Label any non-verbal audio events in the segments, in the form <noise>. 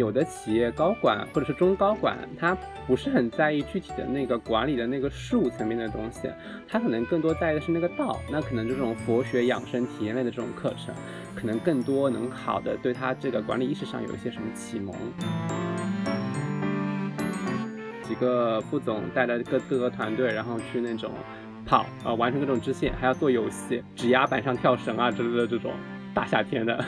有的企业高管或者是中高管，他不是很在意具体的那个管理的那个事务层面的东西，他可能更多在意的是那个道。那可能这种佛学养生体验类的这种课程，可能更多能好的对他这个管理意识上有一些什么启蒙。几个副总带着各各个团队，然后去那种跑啊，完成各种支线，还要做游戏，指压板上跳绳啊之类的这种，大夏天的。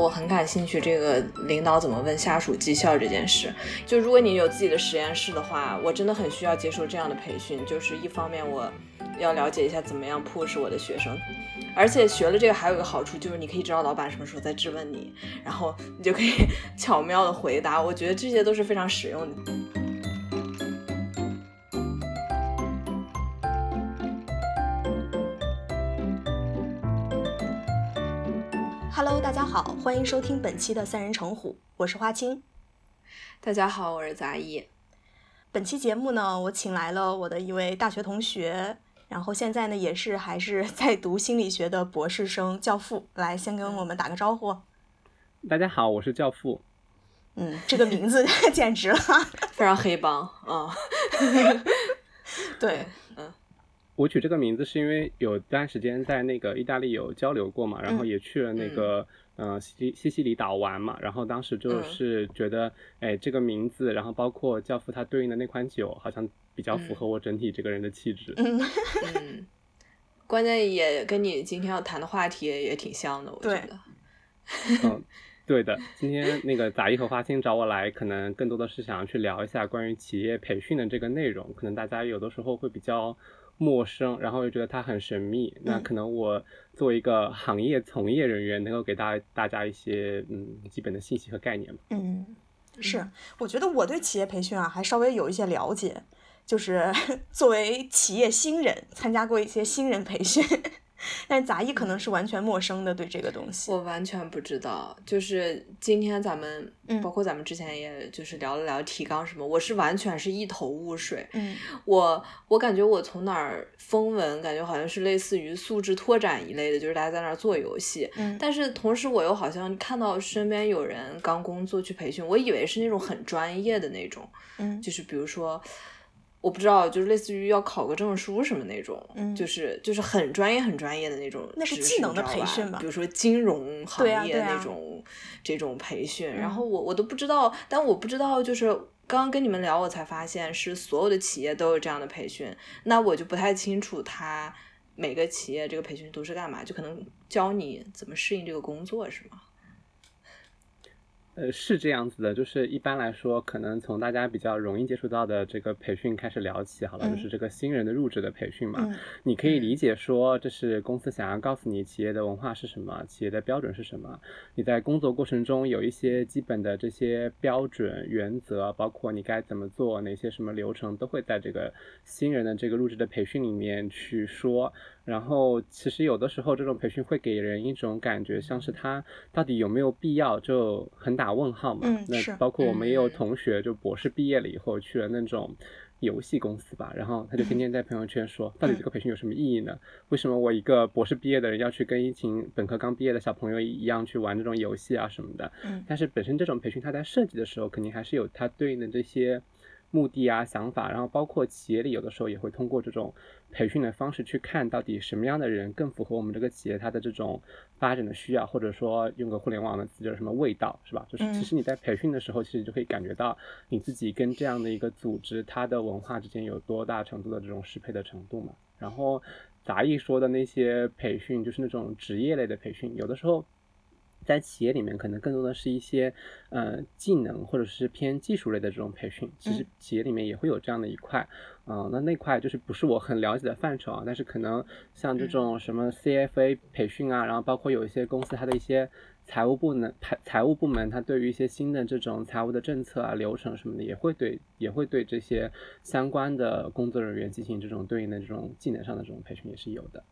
我很感兴趣，这个领导怎么问下属绩效这件事。就如果你有自己的实验室的话，我真的很需要接受这样的培训。就是一方面我要了解一下怎么样迫使我的学生，而且学了这个还有一个好处，就是你可以知道老板什么时候在质问你，然后你就可以 <laughs> 巧妙的回答。我觉得这些都是非常实用的。好，欢迎收听本期的三人成虎，我是花青。大家好，我是杂艺。本期节目呢，我请来了我的一位大学同学，然后现在呢也是还是在读心理学的博士生教父，来先跟我们打个招呼。大家好，我是教父。嗯，这个名字 <laughs> 简直了，非常黑帮啊。<laughs> 对。我取这个名字是因为有段时间在那个意大利有交流过嘛，然后也去了那个呃西西西里岛玩嘛，然后当时就是觉得，哎，这个名字，然后包括教父它对应的那款酒，好像比较符合我整体这个人的气质。<laughs> 嗯，关键也跟你今天要谈的话题也挺像的，我觉得。<laughs> 嗯，对的。今天那个杂艺和花青找我来，可能更多的是想要去聊一下关于企业培训的这个内容，可能大家有的时候会比较。陌生，然后又觉得它很神秘。那可能我作为一个行业从业人员，能够给大大家一些嗯基本的信息和概念嗯，是，我觉得我对企业培训啊还稍微有一些了解，就是 <laughs> 作为企业新人，参加过一些新人培训。但杂艺可能是完全陌生的，对这个东西，我完全不知道。就是今天咱们，包括咱们之前也就是聊了聊提纲什么，我是完全是一头雾水。嗯，我我感觉我从哪儿风闻，感觉好像是类似于素质拓展一类的，就是大家在那儿做游戏。嗯，但是同时我又好像看到身边有人刚工作去培训，我以为是那种很专业的那种。嗯，就是比如说。我不知道，就是类似于要考个证书什么那种，就是就是很专业很专业的那种，那是技能的培训吧？比如说金融行业那种这种培训，然后我我都不知道，但我不知道，就是刚刚跟你们聊，我才发现是所有的企业都有这样的培训，那我就不太清楚他每个企业这个培训都是干嘛，就可能教你怎么适应这个工作，是吗？呃，是这样子的，就是一般来说，可能从大家比较容易接触到的这个培训开始聊起，好了，就是这个新人的入职的培训嘛。你可以理解说，这是公司想要告诉你企业的文化是什么，企业的标准是什么。你在工作过程中有一些基本的这些标准原则，包括你该怎么做，哪些什么流程，都会在这个新人的这个入职的培训里面去说。然后，其实有的时候这种培训会给人一种感觉，像是他到底有没有必要，就很打问号嘛。嗯，那包括我们也有同学，就博士毕业了以后去了那种游戏公司吧，然后他就天天在朋友圈说，到底这个培训有什么意义呢？为什么我一个博士毕业的人要去跟一群本科刚毕业的小朋友一样去玩这种游戏啊什么的？嗯，但是本身这种培训它在设计的时候，肯定还是有它对应的这些。目的啊，想法，然后包括企业里有的时候也会通过这种培训的方式去看到底什么样的人更符合我们这个企业它的这种发展的需要，或者说用个互联网的词叫什么味道，是吧？就是其实你在培训的时候，其实就可以感觉到你自己跟这样的一个组织它的文化之间有多大程度的这种适配的程度嘛。然后杂艺说的那些培训，就是那种职业类的培训，有的时候。在企业里面，可能更多的是一些呃技能或者是偏技术类的这种培训。其实企业里面也会有这样的一块，嗯，那那块就是不是我很了解的范畴啊。但是可能像这种什么 CFA 培训啊，然后包括有一些公司它的一些财务部门、财财务部门，它对于一些新的这种财务的政策啊、流程什么的，也会对也会对这些相关的工作人员进行这种对应的这种技能上的这种培训也是有的。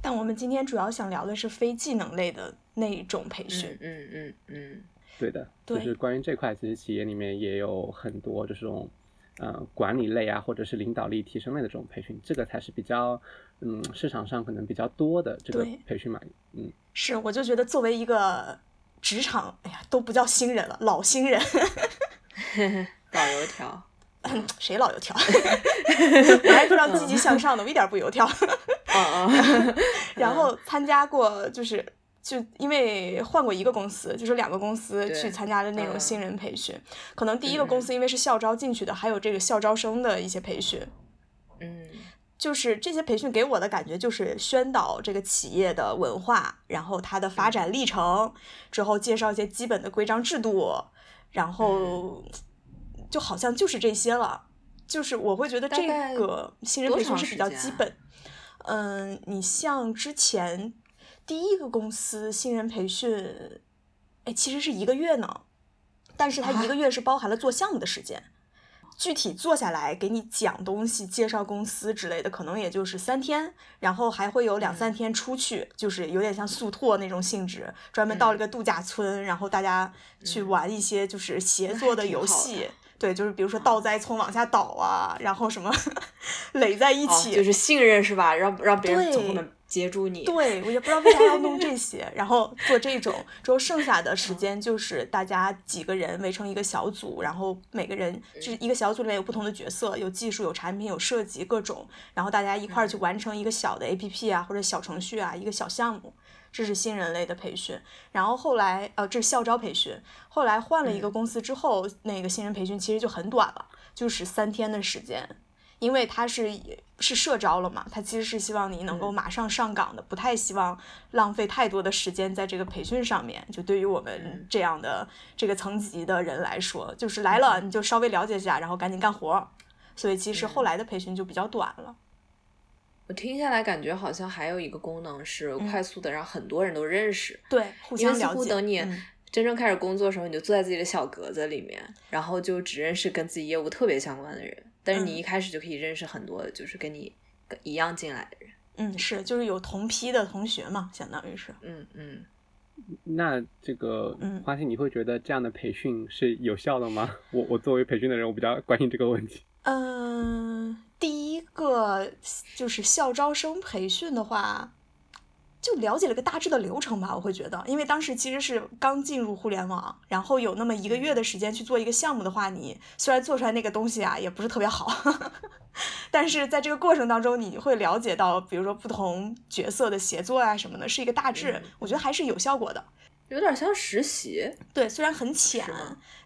但我们今天主要想聊的是非技能类的那一种培训。嗯嗯嗯，对的，就是关于这块，其实企业里面也有很多这种，呃，管理类啊，或者是领导力提升类的这种培训，这个才是比较嗯市场上可能比较多的这个培训嘛，嗯，是，我就觉得作为一个职场，哎呀，都不叫新人了，老新人，<laughs> 老油条，谁老油条？<laughs> 我还非常积极向上的，我一点儿不油条。嗯嗯，<laughs> 然后参加过，就是就因为换过一个公司，就是两个公司去参加的那种嗯新人培训。可能第一个公司因为是校招进去的，还有这个校招生的一些培训。嗯就是这些培训给我的感觉就是宣导这个企业的文化，然后它的发展历程，之后介绍一些基本的规章制度，然后就好像就是这些了。就是我会觉得这个新人培训是比较基本。嗯，你像之前第一个公司新人培训，哎，其实是一个月呢，但是它啊一个月是包含了做项目的时间。具体坐下来给你讲东西、介绍公司之类的，可能也就是三天，然后还会有两三天出去，就是有点像速拓那种性质，专门到了一个度假村，然后大家去玩一些就是协作的游戏的。对，就是比如说倒栽葱往下倒啊，然后什么 <laughs> 垒在一哦，起，就是信任是吧？让让别人从后对面接住你。对，我也不知道为啥要弄这些，<laughs> 然后做这种，之后剩下的时间就是大家几个人围成一个小组，然后每个人就是一个小组里面有不同的角色，有技术、有产品、有设计各种，然后大家一块儿去完成一个小的 APP 啊或者小程序啊一个小项目，这是新人类的培训。然后后来呃这是校招培训，后来换了一个公司之后，那个新人培训其实就很短了，就是三天的时间。因为他是是社招了嘛，他其实是希望你能够马上上岗的，不太希望浪费太多的时间在这个培训上面。就对于我们这样的这个层级的人来说，就是来了你就稍微了解一下，然后赶紧干活。所以其实后来的培训就比较短了。我听下来感觉好像还有一个功能是快速的让很多人都认识，对，互因为似相了解。乎等你嗯真正开始工作的时候，你就坐在自己的小格子里面，然后就只认识跟自己业务特别相关的人。但是你嗯一开始就可以认识很多就是跟你一样进来的人。嗯，是，就是有同批的同学嘛，相当于是。嗯嗯，那这个嗯花心，你会觉得这样的培训是有效的吗？我我作为培训的人，我比较关心这个问题。嗯，第一个就是校招生培训的话，就了解了个大致的流程吧。我会觉得，因为当时其实是刚进入互联网，然后有那么一个月的时间去做一个项目的话，你虽然做出来那个东西啊也不是特别好，<laughs> 但是在这个过程当中，你会了解到，比如说不同角色的协作啊什么的，是一个大致嗯，我觉得还是有效果的。有点像实习。对，虽然很浅是，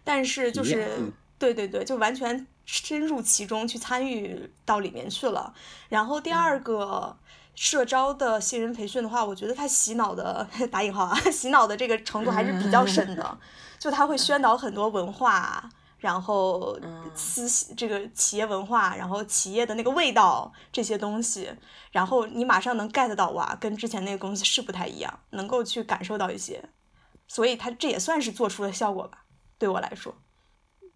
但是就是对对对，就完全深入其中去参与到里面去了。然后第二个社招的新人培训的话，我觉得他洗脑的 <laughs> 打引号啊，洗脑的这个程度还是比较深的，就他会宣导很多文化。然后嗯思这个企业文化，然后企业的那个味道这些东西，然后你马上能 get 到哇，跟之前那个公司是不太一样，能够去感受到一些，所以他这也算是做出了效果吧，对我来说。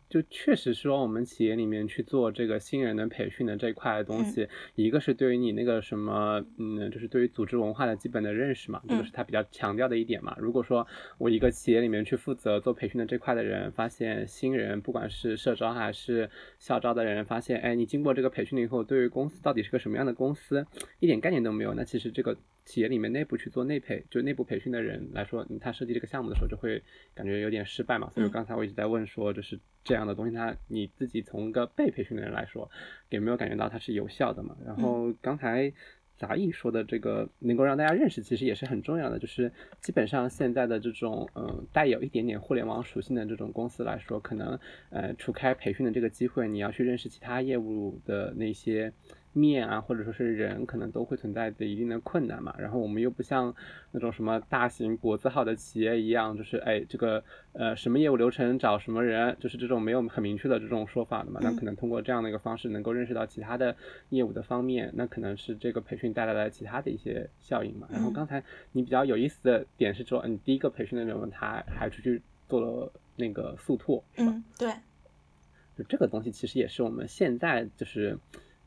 就确实说，我们企业里面去做这个新人的培训的这一块的东西，一个是对于你那个什么，嗯，就是对于组织文化的基本的认识嘛，这个是他比较强调的一点嘛。如果说我一个企业里面去负责做培训的这块的人，发现新人不管是社招还是校招的人，发现，哎，你经过这个培训了以后，对于公司到底是个什么样的公司，一点概念都没有，那其实这个企业里面内部去做内培，就内部培训的人来说，嗯他设计这个项目的时候就会感觉有点失败嘛。所以嗯刚才我一直在问说，就是这样的东西，它你自己从一个被培训的人来说，有没有感觉到它是有效的嘛？然后刚才。杂艺说的这个能够让大家认识，其实也是很重要的。就是基本上现在的这种嗯、呃带有一点点互联网属性的这种公司来说，可能呃除开培训的这个机会，你要去认识其他业务的那些面啊，或者说是人，可能都会存在着一定的困难嘛。然后我们又不像那种什么大型国字号的企业一样，就是哎这个呃什么业务流程找什么人，就是这种没有很明确的这种说法的嘛。那可能通过这样的一个方式，能够认识到其他的业务的方面，那可能是这个培训带来了其他的一些效应嘛。然后刚才你比较有意思的点是说，你第一个培训的人他还出去做了那个速拓，是吧？嗯，对，就这个东西其实也是我们现在就是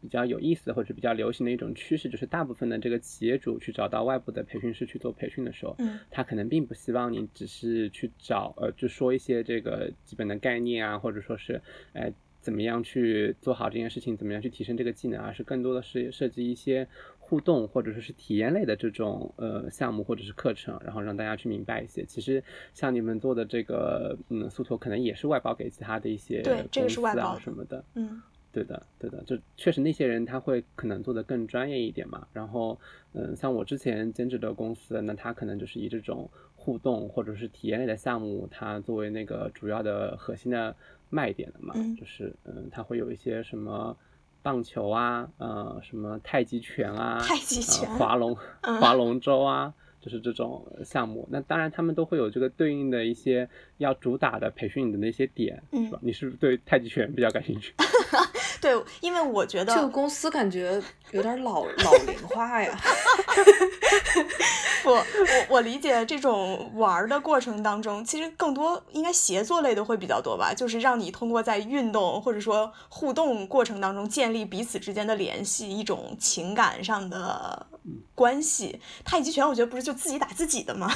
比较有意思或者比较流行的一种趋势，就是大部分的这个企业主去找到外部的培训师去做培训的时候，嗯他可能并不希望你只是去找呃，就说一些这个基本的概念啊，或者说是呃怎么样去做好这件事情，怎么样去提升这个技能，而是更多的是设计一些互动或者说是体验类的这种呃项目或者是课程，然后让大家去明白一些。其实像你们做的这个嗯速托，可能也是外包给其他的一些对这个是外包什么的，嗯。对的，对的，就确实那些人他会可能做的更专业一点嘛。然后，嗯，像我之前兼职的公司，那他可能就是以这种互动或者是体验类的项目，它作为那个主要的核心的卖点的嘛。就是嗯，他会有一些什么棒球啊，呃，什么太极拳啊，太极拳，划龙划龙舟啊。就是这种项目，那当然他们都会有这个对应的一些要主打的培训的那些点，是吧？你是不是对太极拳比较感兴趣？<laughs> 对，因为我觉得这个公司感觉有点老 <laughs> 老龄化呀。不，我我理解这种玩的过程当中，其实更多应该协作类的会比较多吧，就是让你通过在运动或者说互动过程当中建立彼此之间的联系，一种情感上的关系。太极拳我觉得不是就自己打自己的吗？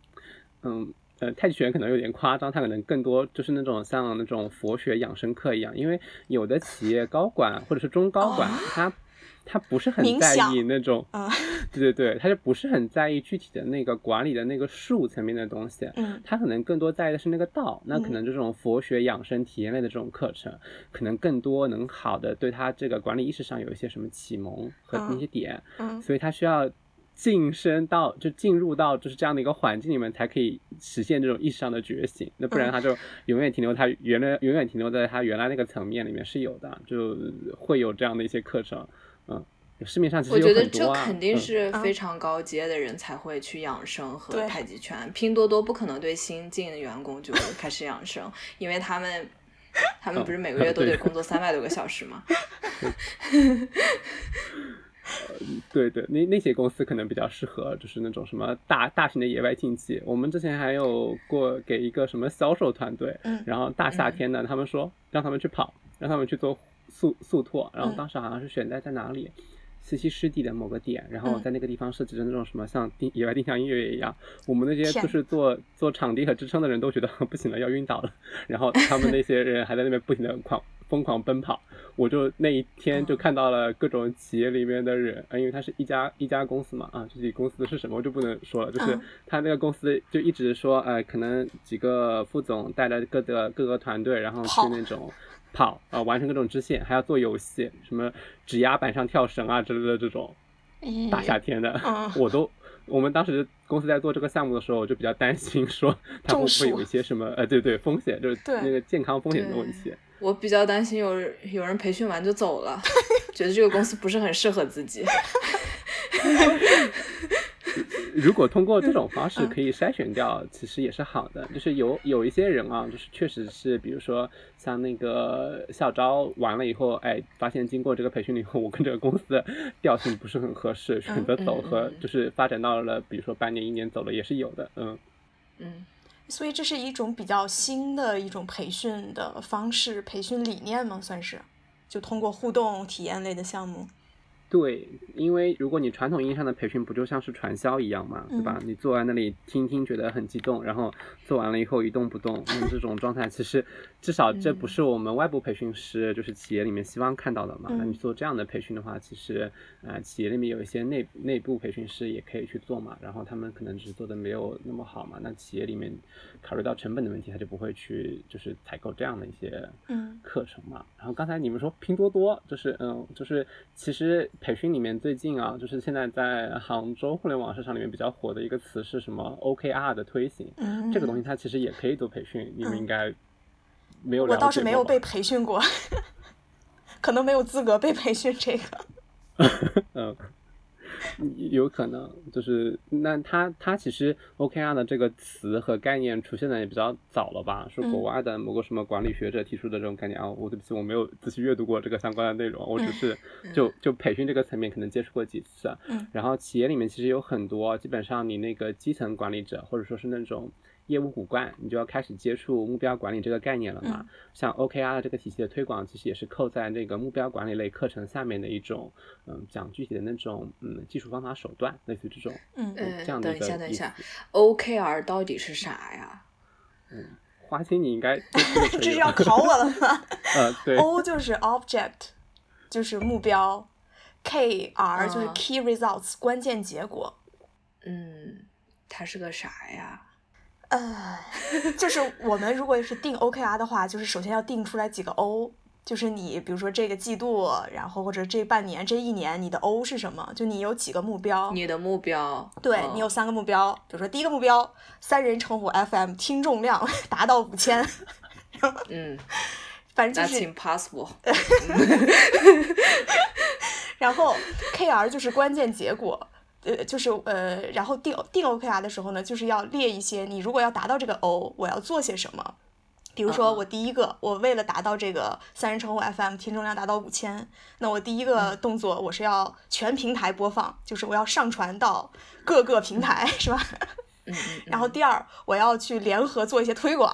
<laughs> 嗯。呃，太极拳可能有点夸张，它可能更多就是那种像那种佛学养生课一样，因为有的企业高管或者是中高管，他他不是很在意那种，<laughs> 对对对，他就不是很在意具体的那个管理的那个术层面的东西，嗯，他可能更多在意的是那个道，那可能这种佛学养生体验类的这种课程，可能更多能好的对他这个管理意识上有一些什么启蒙和那些点，嗯，所以他需要。晋升到就进入到就是这样的一个环境里面，才可以实现这种意识上的觉醒。那不然他就永远停留他原来永远停留在他原来那个层面里面是有的，就会有这样的一些课程。嗯，市面上其实有很多。我觉得这肯定是非常高阶的人才会去养生和太极拳。拼多多不可能对新进的员工就开始养生，因为他们他们不是每个月都得工作三百多个小时吗？<laughs> 对对，那那些公司可能比较适合，就是那种什么大大型的野外竞技。我们之前还有过给一个什么销售团队，然后大夏天的，他们说让他们去跑，让他们去做速速拓，然后当时好像是选在在哪里。西溪湿地的某个点，然后在那个地方设置的那种什么像定野外定向音乐一样，我们那些就是做做场地和支撑的人都觉得 <laughs> 不行了，要晕倒了。然后他们那些人还在那边不停的狂疯狂奔跑。我就那一天就看到了各种企业里面的人，啊，因为他是一家一家公司嘛，啊，具体公司是什么我就不能说了。就是他那个公司就一直说，呃，可能几个副总带着各个各个团队，然后去那种。跑啊，完成各种支线，还要做游戏，什么指压板上跳绳啊之类的这种。大夏天的，我都，我们当时公司在做这个项目的时候，我就比较担心，说它会不会有一些什么，呃，对对，风险，就是那个健康风险的问题。我比较担心有有人培训完就走了，<laughs> 觉得这个公司不是很适合自己。<laughs> 如果通过这种方式可以筛选掉，其实也是好的。就是有有一些人啊，就是确实是，比如说像那个校招完了以后，哎，发现经过这个培训了以后，我跟这个公司调性不是很合适，选择走和就是发展到了，比如说半年、一年走了也是有的。嗯嗯，所以这是一种比较新的一种培训的方式，培训理念吗？算是，就通过互动体验类的项目。对，因为如果你传统意义上的培训不就像是传销一样嘛，对吧？你坐在那里听听，觉得很激动，然后做完了以后一动不动，那这种状态其实至少这不是我们外部培训师就是企业里面希望看到的嘛。那你做这样的培训的话，其实啊，企业里面有一些内内部培训师也可以去做嘛，然后他们可能只是做的没有那么好嘛。那企业里面考虑到成本的问题，他就不会去就是采购这样的一些课程嘛。然后刚才你们说拼多多，就是嗯，就是其实。培训里面最近啊，就是现在在杭州互联网市场里面比较火的一个词是什么？OKR 的推行，这个东西它其实也可以做培训，你们应该没有我倒是没有被培训过，<laughs> 可能没有资格被培训这个。<laughs> 嗯。有可能就是那他他其实 OKR 的这个词和概念出现的也比较早了吧？是国外的某个什么管理学者提出的这种概念啊？我对不起，我没有仔细阅读过这个相关的内容，我只是就就培训这个层面可能接触过几次。然后企业里面其实有很多，基本上你那个基层管理者或者说是那种。业务骨干，你就要开始接触目标管理这个概念了嘛？像 OKR 的这个体系的推广，其实也是扣在那个目标管理类课程下面的一种，嗯，讲具体的那种，嗯，技术方法手段，类似于这种，嗯，这样的一个。等一下，等一下，OKR 到底是啥呀？嗯，花心你应该 <laughs> 这是要考我了吗？呃，对。O 就是 Object，就是目标 KR 就是嗯 Key Results 关键结果。嗯，它是个啥呀？呃，就是我们如果是定 OKR 的话，就是首先要定出来几个 O，就是你比如说这个季度，然后或者这半年、这一年你的 O 是什么？就你有几个目标？你的目标？对嗯你有三个目标，比如说第一个目标，三人成虎 FM 听众量 <laughs> 达到五千，嗯反正就是，impossible。<laughs> 然后 KR 就是关键结果。呃，就是呃，然后定定 OKR 的时候呢，就是要列一些你如果要达到这个 O，我要做些什么。比如说，我第一个，我为了达到这个三人成虎 FM 听众量达到五千，那我第一个动作我是要全平台播放，就是我要上传到各个平台，是吧？然后第二，我要去联合做一些推广。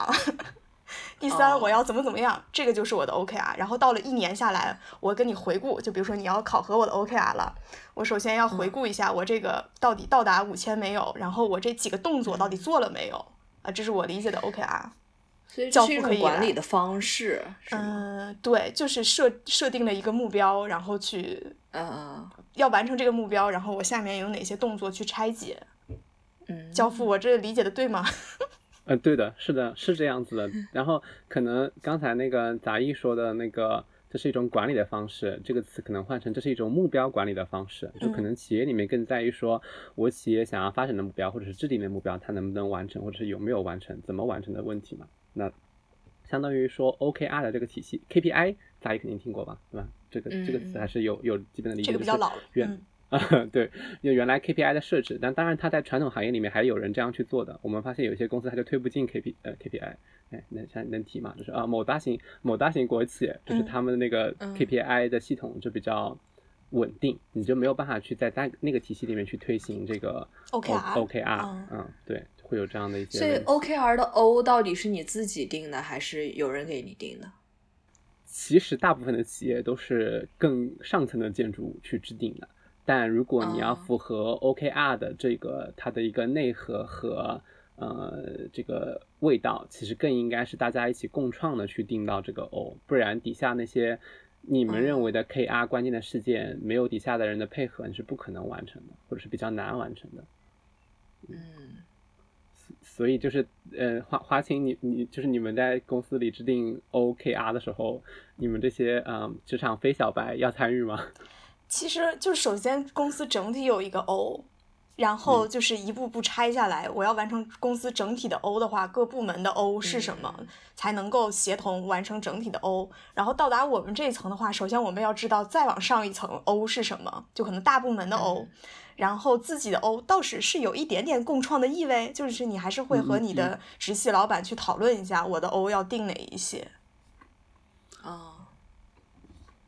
第三，哦我要怎么怎么样，这个就是我的 OKR。然后到了一年下来，我跟你回顾，就比如说你要考核我的 OKR 了，我首先要回顾一下我这个到底到达五千没有，然后我这几个动作到底做了没有啊？这是我理解的 OKR。所以教这是一种父可以管理的方式？嗯，对，就是设设定了一个目标，然后去嗯嗯要完成这个目标，然后我下面有哪些动作去拆解。嗯，教父，我这理解的对吗？呃，对的，是的，是这样子的。然后可能刚才那个杂艺说的那个，这是一种管理的方式，这个词可能换成这是一种目标管理的方式。就可能企业里面更在意说，我企业想要发展的目标，或者是制定的目标，它能不能完成，或者是有没有完成，怎么完成的问题嘛。那相当于说 OKR 的这个体系，KPI 大家肯定听过吧，对吧？这个这个词嗯还是有有基本的理解。这个比较老了。原嗯啊，<laughs> 对，因为原来 KPI 的设置，但当然它在传统行业里面还有人这样去做的。我们发现有些公司它就推不进 KP 呃 KPI，哎，那现在能提吗？就是啊，某大型某大型国企，就是嗯他们那个嗯 KPI 的系统就比较稳定，你就没有办法去在那那个体系里面去推行这个 OKR OKR，嗯嗯，对，会有这样的一些所以。OKR 的 O 到底是你自己定的，还是有人给你定的？其实大部分的企业都是更上层的建筑去制定的，但如果你要哦符合 OKR 的这个它的一个内核和呃这个味道，其实更应该是大家一起共创的去定到这个 O，不然底下那些你们认为的 KR 关键的事件，没有底下的人的配合，你是不可能完成的，或者是比较难完成的。嗯，所以就是，呃，华华青，你你就是你们在公司里制定 OKR 的时候，你们这些嗯职场非小白要参与吗？其实就是首先公司整体有一个 O，然后就是一步步拆下来。我要完成公司整体的 O 的话，各部门的 O 是什么，嗯才能够协同完成整体的 O。然后到达我们这一层的话，首先我们要知道再往上一层 O 是什么，就可能大部门的 O，、嗯然后自己的 O 倒是是有一点点共创的意味，就是你还是会和你的直系老板去讨论一下，我的 O 要定哪一些。哦，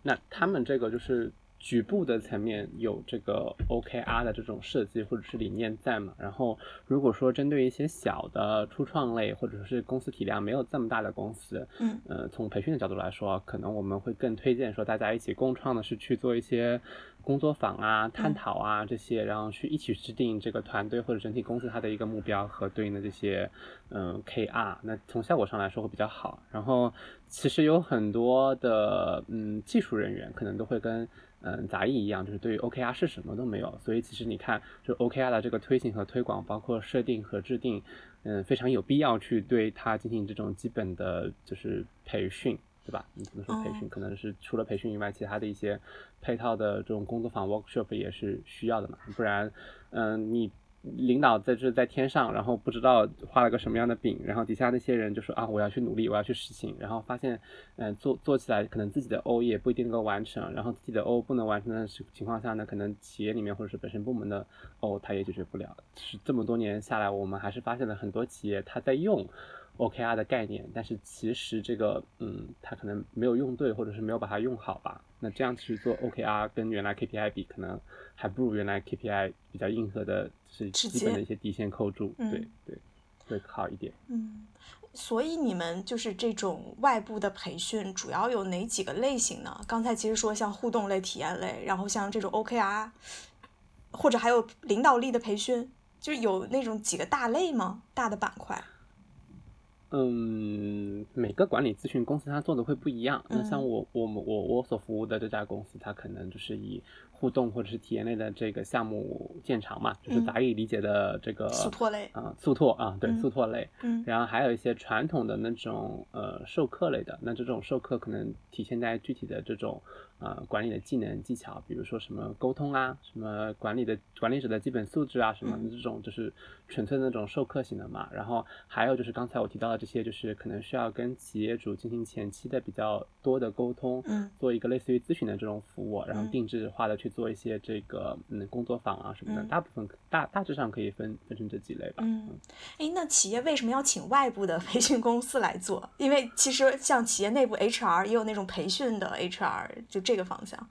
那他们这个就是局部的层面有这个 OKR 的这种设计或者是理念在嘛？然后如果说针对一些小的初创类或者是公司体量没有这么大的公司，嗯，呃，从培训的角度来说，可能我们会更推荐说大家一起共创的是去做一些工作坊啊、探讨啊这些，然后去一起制定这个团队或者整体公司它的一个目标和对应的这些嗯 KR，那从效果上来说会比较好。然后其实有很多的嗯技术人员可能都会跟嗯杂役一样，就是对于 OKR 是什么都没有，所以其实你看，就 OKR 的这个推行和推广，包括设定和制定，嗯，非常有必要去对它进行这种基本的就是培训。对吧？你可能说培训，哦可能是除了培训以外，其他的一些配套的这种工作坊 workshop 也是需要的嘛，不然，嗯、你领导在这在天上，然后不知道画了个什么样的饼，然后底下那些人就说啊，我要去努力，我要去实行，然后发现，嗯、做做起来可能自己的 O 也不一定能够完成，然后自己的 O 不能完成的情况下呢，可能企业里面或者是本身部门的 O 他也解决不了。是这么多年下来，我们还是发现了很多企业他在用。OKR 的概念，但是其实这个，嗯，它可能没有用对，或者是没有把它用好吧。那这样去做 OKR 跟原来 KPI 比，可能还不如原来 KPI 比较硬核的，就是基本的一些底线扣住，嗯对对，会好一点。嗯，所以你们就是这种外部的培训，主要有哪几个类型呢？刚才其实说像互动类、体验类，然后像这种 OKR，或者还有领导力的培训，就是有那种几个大类吗？大的板块？嗯，每个管理咨询公司它做的会不一样。那像我我们我我所服务的这家公司，它可能就是以互动或者是体验类的这个项目见长嘛，就是杂役理解的这个速拓类啊，速拓啊，对，速拓类。嗯。然后还有一些传统的那种呃授课类的，那这种授课可能体现在具体的这种呃管理的技能技巧，比如说什么沟通啊，什么管理的管理者的基本素质啊，什么这种就是纯粹的那种授课型的嘛。然后还有就是刚才我提到的这些，就是可能需要跟企业主进行前期的比较多的沟通，嗯，做一个类似于咨询的这种服务，然后定制化的去做一些这个嗯工作坊啊什么的，大部分大大致上可以分分成这几类吧。嗯，哎，那企业为什么要请外部的 <laughs> 培训公司来做？因为其实像企业内部 HR 也有那种培训的 HR，就这个方向。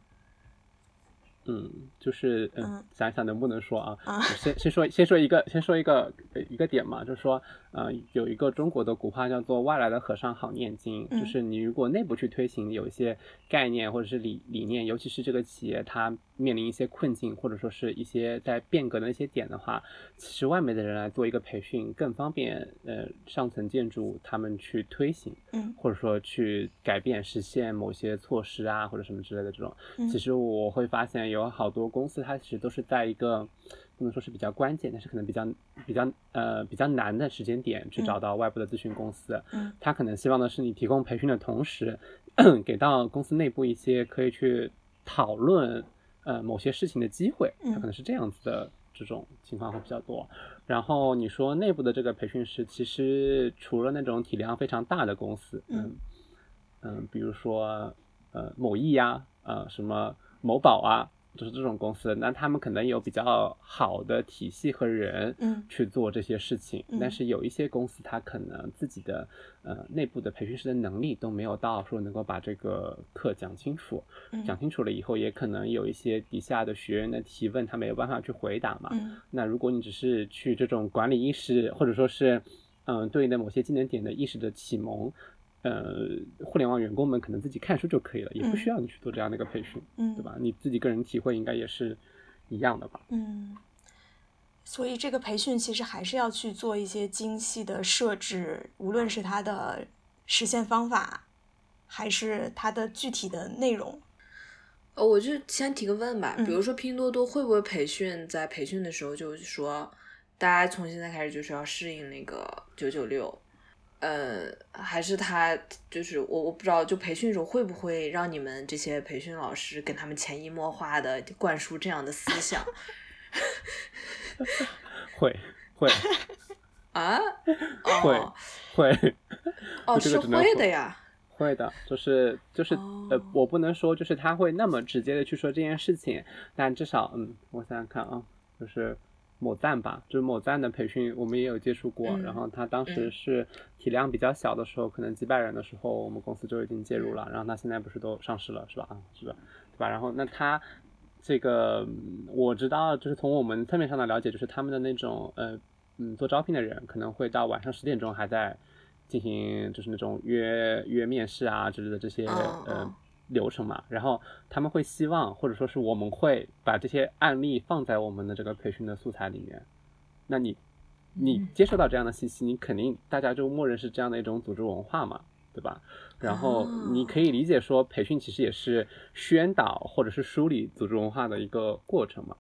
嗯，就是嗯，想一想能不能说啊？先先说先说一个先说一个一个点嘛，就是说，呃，有一个中国的古话叫做“外来的和尚好念经”，就是你如果内部去推行有一些概念或者是理理念，尤其是这个企业它面临一些困境或者说是一些在变革的一些点的话，其实外面的人来做一个培训更方便，呃，上层建筑他们去推行，嗯，或者说去改变实现某些措施啊或者什么之类的这种，其实我会发现有好多公司它其实都是在一个不能说是比较关键，但是可能比较比较呃比较难的时间点去找到外部的咨询公司，嗯，他可能希望的是你提供培训的同时，<coughs> 给到公司内部一些可以去讨论呃某些事情的机会，他可能是这样子的这种情况会比较多。然后你说内部的这个培训师，其实除了那种体量非常大的公司，嗯嗯，比如说呃某易呀，呃什么某宝啊。就是这种公司，那他们可能有比较好的体系和人，嗯，去做这些事情。但是有一些公司，它可能自己的呃内部的培训师的能力都没有到，说能够把这个课讲清楚。讲清楚了以后，也可能有一些底下的学员的提问，他没有办法去回答嘛。那如果你只是去这种管理意识，或者说是嗯对应的某些技能点的意识的启蒙。呃，互联网员工们可能自己看书就可以了，也不需要你去做这样的一个培训，嗯，对吧？你自己个人体会应该也是一样的吧？嗯，所以这个培训其实还是要去做一些精细的设置，无论是它的实现方法，还是它的具体的内容。呃，我就先提个问吧，比如说拼多多会不会培训，在培训的时候就是说，大家从现在开始就是要适应那个九九六。呃，还是他就是我，我不知道，就培训时候会不会让你们这些培训老师跟他们潜移默化的灌输这样的思想？<laughs> 会会 <laughs> 啊？会会哦，是会的呀，会的，就是就是呃，我不能说就是他会那么直接的去说这件事情，但至少嗯，我想想看啊，就是。某赞吧，就是某赞的培训，我们也有接触过。然后他当时是体量比较小的时候，可能几百人的时候，我们公司就已经介入了。然后他现在不是都上市了，是吧？啊，是吧，对吧？然后那他这个我知道，就是从我们侧面上的了解，就是他们的那种呃嗯做招聘的人，可能会到晚上十点钟还在进行，就是那种约约面试啊之类的这些呃。流程嘛，然后他们会希望，或者说是我们会把这些案例放在我们的这个培训的素材里面。那你，你接受到这样的信息，你肯定大家就默认是这样的一种组织文化嘛，对吧？然后你可以理解说，培训其实也是宣导或者是梳理组织文化的一个过程嘛。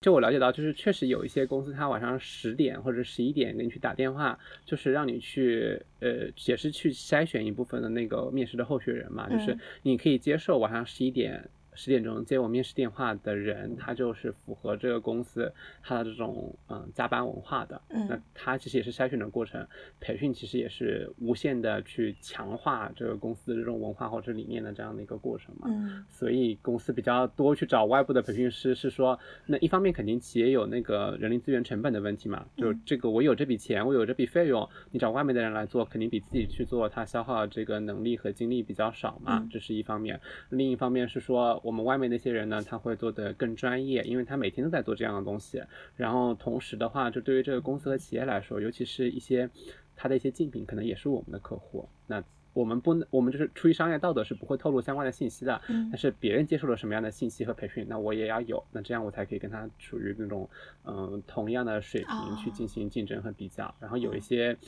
就我了解到，就是确实有一些公司，他晚上十点或者十一点给你去打电话，就是让你去，呃，也是去筛选一部分的那个面试的候选人嘛，就是你可以接受晚上十一点。十点钟接我面试电话的人，他就是符合这个公司他的这种嗯加班文化的。嗯，那他其实也是筛选的过程，培训其实也是无限的去强化这个公司的这种文化或者理念的这样的一个过程嘛。嗯，所以公司比较多去找外部的培训师，是说那一方面肯定企业有那个人力资源成本的问题嘛，就这个我有这笔钱，我有这笔费用，你找外面的人来做，肯定比自己去做，他消耗这个能力和精力比较少嘛，这是一方面。另一方面是说。我们外面那些人呢，他会做的更专业，因为他每天都在做这样的东西。然后同时的话，就对于这个公司和企业来说，尤其是一些他的一些竞品，可能也是我们的客户。那我们不能，我们就是出于商业道德是不会透露相关的信息的。但是别人接受了什么样的信息和培训，那我也要有，那这样我才可以跟他处于那种嗯同样的水平去进行竞争和比较。然后有一些。嗯，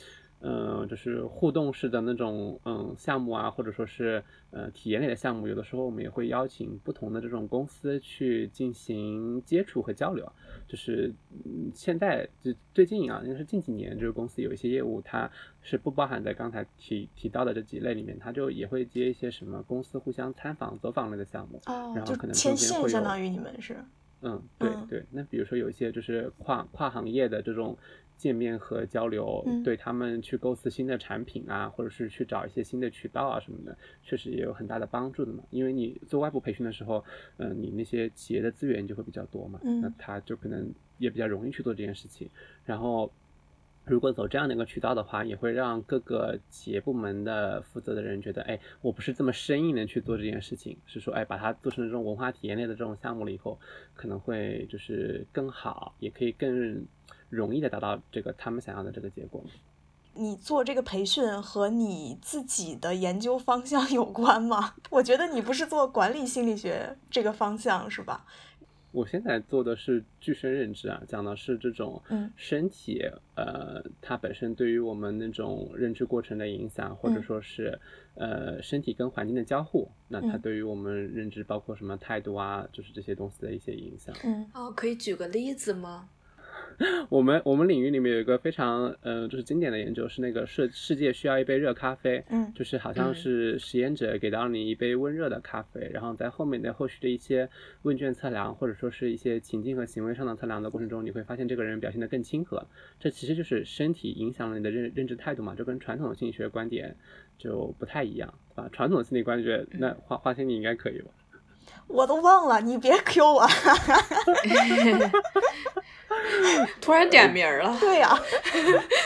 就是互动式的那种嗯项目啊，或者说是呃体验类的项目，有的时候我们也会邀请不同的这种公司去进行接触和交流。就是嗯现在就最近啊，应该是近几年，这个公司有一些业务，它是不包含在刚才提提到的这几类里面，它就也会接一些什么公司互相参访、走访类的项目，哦，然后可能牵线，相当于你们是，嗯，对嗯对，那比如说有一些就是跨跨行业的这种见面和交流，嗯对他们去构思新的产品啊，或者是去找一些新的渠道啊什么的，确实也有很大的帮助的嘛。因为你做外部培训的时候，嗯、你那些企业的资源就会比较多嘛，那嗯他就可能也比较容易去做这件事情。然后，如果走这样的一个渠道的话，也会让各个企业部门的负责的人觉得，哎，我不是这么生硬的去做这件事情，是说，哎，把它做成这种文化体验类的这种项目了以后，可能会就是更好，也可以更容易的达到这个他们想要的这个结果。你做这个培训和你自己的研究方向有关吗？<laughs> 我觉得你不是做管理心理学这个方向是吧？我现在做的是具身认知啊，讲的是这种嗯身体，呃，它本身对于我们那种认知过程的影响，或者嗯说是呃身体跟环境的交互，那它嗯对于我们认知包括什么态度啊，就是这些东西的一些影响。嗯哦，可以举个例子吗？<laughs> 我们我们领域里面有一个非常呃就是经典的研究，是那个世世界需要一杯热咖啡，嗯就是好像嗯是实验者给到你一杯温热的咖啡，然后在后面的后续的一些问卷测量，或者说是一些情境和行为上的测量的过程中，你会发现这个人表现得更亲和。这其实就是身体影响了你的认认知态度嘛，就跟传统的心理学观点就不太一样，对吧？传统的心理观觉，那花花心你应该可以吧？我都忘了，你别 Q 我。<laughs> <laughs> <laughs> 突然点名了。<laughs> 对呀、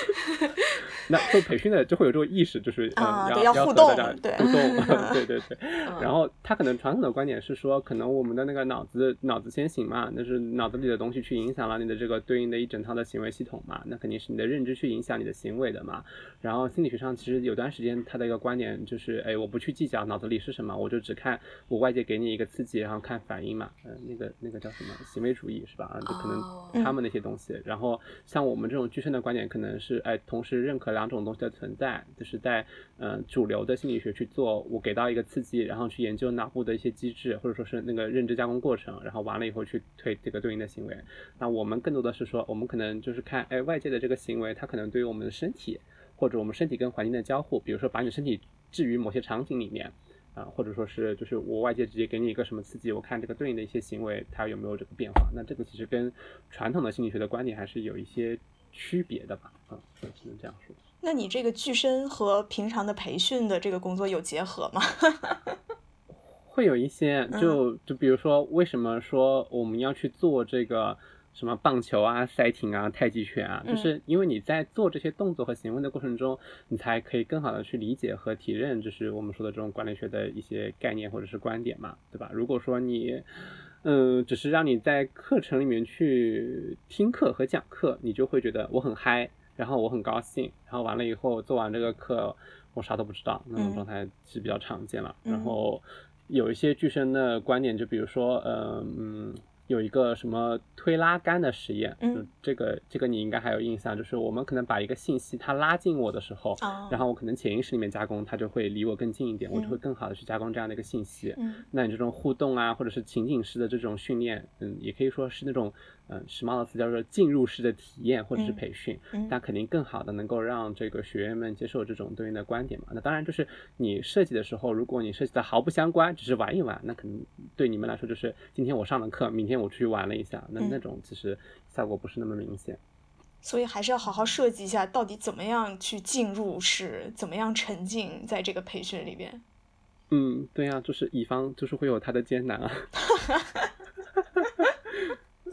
<laughs> 那做培训的就会有这种意识，就是嗯，啊要对要互动对互动，对对对。嗯然后他可能传统的观点是说，可能我们的那个脑子脑子先行嘛，那是脑子里的东西去影响了你的这个对应的一整套的行为系统嘛，那肯定是你的认知去影响你的行为的嘛。然后心理学上其实有段时间他的一个观点就是，哎，我不去计较脑子里是什么，我就只看我外界给你一个刺激，然后看反应嘛，呃，那个那个叫什么行为主义是吧？啊，就可哦能他那些东西。然后像我们这种具身的观点，可能是哎，同时认可两种东西的存在，就是在呃主流的心理学去做，我给到一个刺激，然后去研究脑部的一些机制，或者说是那个认知加工过程，然后完了以后去推这个对应的行为。那我们更多的是说，我们可能就是看哎外界的这个行为，它可能对于我们的身体，或者我们身体跟环境的交互，比如说把你身体置于某些场景里面。啊，或者说是就是我外界直接给你一个什么刺激，我看这个对应的一些行为它有没有这个变化。那这个其实跟传统的心理学的观点还是有一些区别的吧？啊，我只能这样说。那你这个具身和平常的培训的这个工作有结合吗？<laughs> 会有一些，就就比如说，为什么说我们要去做这个什么棒球啊、赛艇啊、太极拳啊？就是因为你在做这些动作和行为的过程中，你才可以更好的去理解和体认，就是我们说的这种管理学的一些概念或者是观点嘛，对吧？如果说你嗯，只是让你在课程里面去听课和讲课，你就会觉得我很嗨，然后我很高兴，然后完了以后做完这个课，我啥都不知道，那种嗯状态是比较常见了。嗯然后有一些具身的观点，就比如说，呃嗯。有一个什么推拉杆的实验，嗯。这个这个你应该还有印象，就是我们可能把一个信息它拉近我的时候，哦。然后我可能潜意识里面加工，它就会离我更近一点，我就会嗯。更好的去加工这样的一个信息。嗯。那你这种互动啊，或者是情景式的这种训练，嗯，也可以说是那种，嗯，时髦的词叫做进入式的体验或者是嗯培训，嗯那肯定更好的能够让这个学员们接受这种对应的观点嘛。那当然就是你设计的时候，如果你设计的毫不相关，只是玩一玩，那可能对你们来说就是今天我上了课，明天我出去玩了一下，那嗯那种其实效果不是那么明显。所以还是要好好设计一下，到底怎么样去进入式，怎么样沉浸在这个培训里边。嗯，对呀、就是乙方就是会有他的艰难啊。<laughs>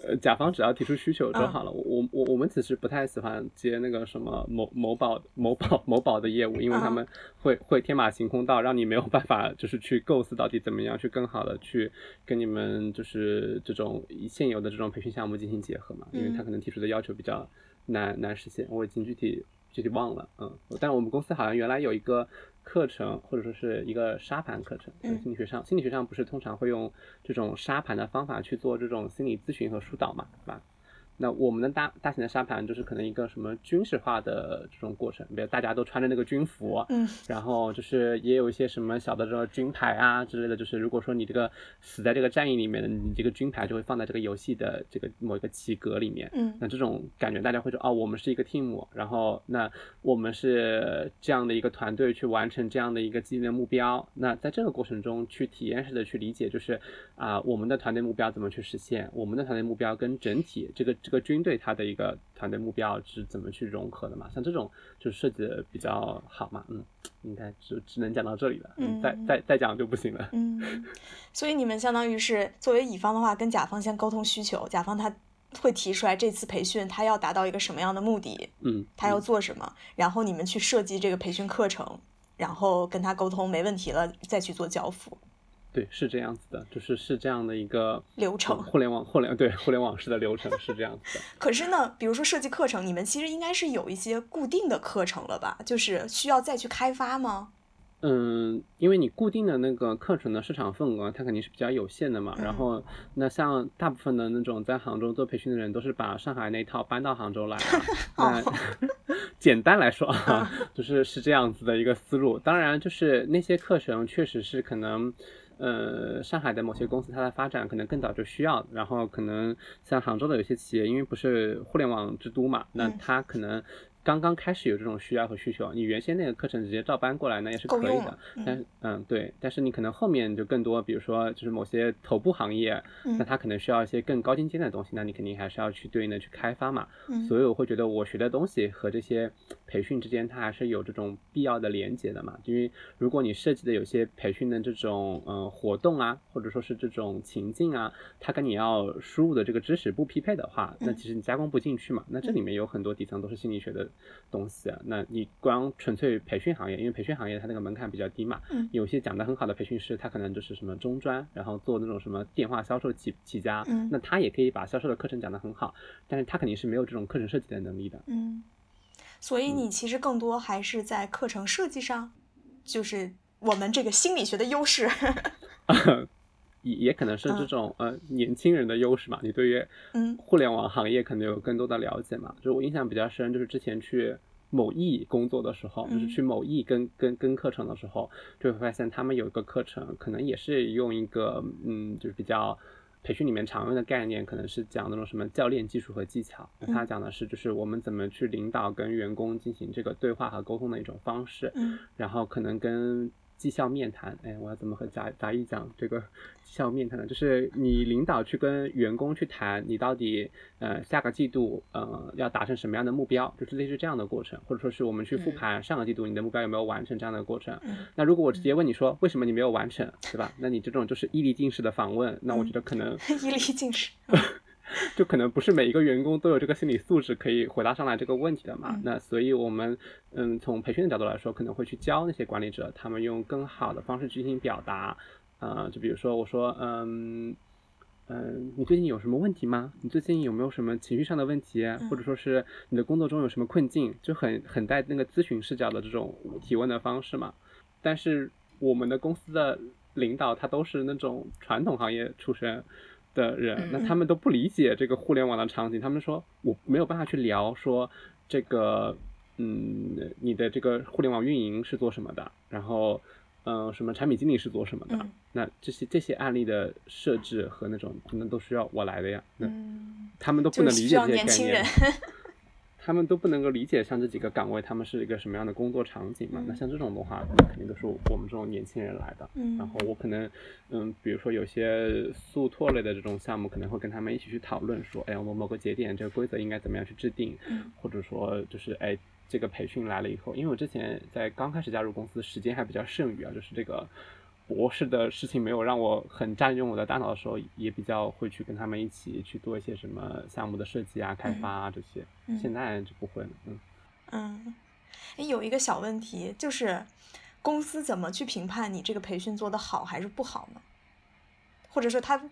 呃，甲方只要提出需求就嗯好了。我我我我们其实不太喜欢接那个什么某某宝某宝某宝的业务，因为他嗯们会会天马行空到让你没有办法就是去构思到底怎么样去更好的去跟你们就是这种现有的这种培训项目进行结合嘛，因为他嗯可能提出的要求比较难难实现。我已经具体具体忘了，嗯，但我们公司好像原来有一个课程，或者说是一个沙盘课程，就是嗯心理学上，心理学上不是通常会用这种沙盘的方法去做这种心理咨询和疏导嘛，对吧？那我们的大大型的沙盘就是可能一个什么军事化的这种过程，比如大家都穿着那个军服，嗯，然后就是也有一些什么小的这个军牌啊之类的，就是如果说你这个死在这个战役里面的，你这个军牌就会放在这个游戏的这个某一个棋格里面，嗯那这种感觉大家会说哦，我们是一个 team，然后那我们是这样的一个团队去完成这样的一个既定的目标。那在这个过程中去体验式的去理解，就是啊、我们的团队目标怎么去实现，我们的团队目标跟整体这个这个军队它的一个团队目标是怎么去融合的嘛？像这种就设计的比较好嘛，嗯，应该就只能讲到这里了，嗯再再再讲就不行了。嗯，所以你们相当于是作为乙方的话，跟甲方先沟通需求，甲方他会提出来这次培训他要达到一个什么样的目的，嗯，他要做什么，然后你们去设计这个培训课程，然后跟他沟通没问题了，再去做交付对，是这样子的，就是是这样的一个流程。互联网互联对互联网式的流程是这样子的。<laughs> 可是呢，比如说设计课程，你们其实应该是有一些固定的课程了吧？就是需要再去开发吗？嗯，因为你固定的那个课程的市场份额，它肯定是比较有限的嘛。然嗯后，那像大部分的那种在杭州做培训的人，都是把上海那一套搬到杭州来了。<laughs> 那 <laughs> 简单来说啊，就是是这样子的一个思路。当然，就是那些课程确实是可能。呃，上海的某些公司它的发展可能更早就需要，然后可能像杭州的有些企业，因为不是互联网之都嘛，那嗯。它可能刚刚开始有这种需要和需求，你原先那个课程直接照搬过来，那也是可以的但是嗯，对，但是你可能后面就更多，比如说就是某些头部行业，嗯那它可能需要一些更高精尖的东西，那你肯定还是要去对应的去开发嘛。嗯所以我会觉得我学的东西和这些培训之间，它还是有这种必要的连接的嘛。因为如果你设计的有些培训的这种呃活动啊，或者说是这种情境啊，它跟你要输入的这个知识不匹配的话，那嗯其实你加工不进去嘛。那这里面有很多底层都是心理学的东西啊。那你光纯粹培训行业，因为培训行业它那个门槛比较低嘛，嗯有些讲得很好的培训师，他可能就是什么中专，然后做那种什么电话销售起起家，嗯那他也可以把销售的课程讲得很好，但是他肯定是没有这种课程设计的能力的。嗯，所以你其实更多还是在课程设计上，就是我们这个心理学的优势。也也可能是这种、呃年轻人的优势嘛，你对于嗯互联网行业可能有更多的了解嘛。就是我印象比较深，就是之前去某易工作的时候，就是嗯去某易跟跟跟课程的时候，就会发现他们有一个课程，可能也是用一个嗯，就是比较。培训里面常用的概念可能是讲那种什么教练技术和技巧，那他讲的是就是我们怎么去领导跟员工进行这个对话和沟通的一种方式。嗯然后可能跟绩效面谈，哎，我要怎么和杂杂一讲这个绩效面谈呢？就是你领导去跟员工去谈，你到底呃下个季度呃要达成什么样的目标，就是类似这样的过程，或者说是我们去复嗯盘上个季度你的目标有没有完成这样的过程。嗯那如果我直接问你说为什么你没有完成，对吧？那你这种就是毅力进式的访问，那我觉得可能 <laughs> 毅力进士。<laughs> 就可能不是每一个员工都有这个心理素质可以回答上来这个问题的嘛。嗯那所以我们嗯从培训的角度来说，可能会去教那些管理者，他们用更好的方式去进行表达。呃，就比如说我说嗯。嗯，你最近有什么问题吗？你最近有没有什么情绪上的问题，或者说是你的工作中有什么困境？就很很带那个咨询视角的这种提问的方式嘛。但是我们的公司的领导他都是那种传统行业出身的人，那他们都不理解这个互联网的场景，他们说我没有办法去聊说这个，嗯，你的这个互联网运营是做什么的，然后，嗯、什么产品经理是做什么的，嗯。那这些这些案例的设置和那种那都需要我来的呀，那嗯，他们都不能理解这些概念。他们都不能够理解像这几个岗位，他们是一个什么样的工作场景嘛？嗯那像这种的话，肯定都是我们这种年轻人来的。嗯然后我可能，嗯，比如说有些速拓类的这种项目，可能会跟他们一起去讨论说，哎，我们某个节点这个规则应该怎么样去制定，嗯或者说就是哎，这个培训来了以后，因为我之前在刚开始加入公司，时间还比较剩余啊，就是这个。博士的事情没有让我很占用我的大脑的时候，也比较会去跟他们一起去做一些什么项目的设计啊、开发啊这些。嗯现在就不会了，嗯。嗯，诶有一个小问题，就是公司怎么去评判你这个培训做得好还是不好呢？或者说他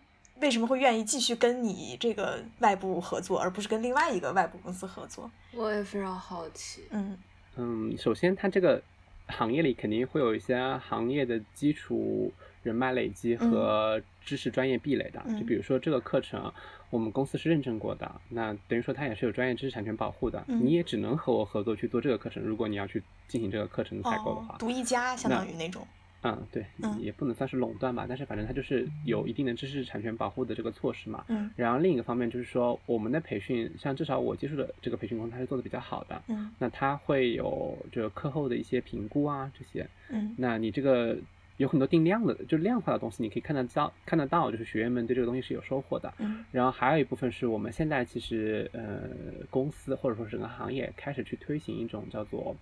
为什么会愿意继续跟你这个外部合作，而不是跟另外一个外部公司合作？我也非常好奇。嗯嗯，首先他这个行业里肯定会有一些行业的基础人脉累积和知识专业壁垒的。嗯就比如说这个课程，我们公司是认证过的，那等于说它也是有专业知识产权保护的，嗯你也只能和我合作去做这个课程。如果你要去进行这个课程的采购的话，哦，独一家相当于那种。嗯，对，嗯也不能算是垄断吧，但是反正它就是有一定的知识产权保护的这个措施嘛。嗯然后另一个方面就是说，我们的培训，像至少我接触的这个培训公司，它是做的比较好的。嗯那它会有这个课后的一些评估啊，这些。嗯那你这个有很多定量的，就量化的东西，你可以看得到，看得到，就是学员们对这个东西是有收获的。嗯然后还有一部分是我们现在其实呃公司或者说整个行业开始去推行一种叫做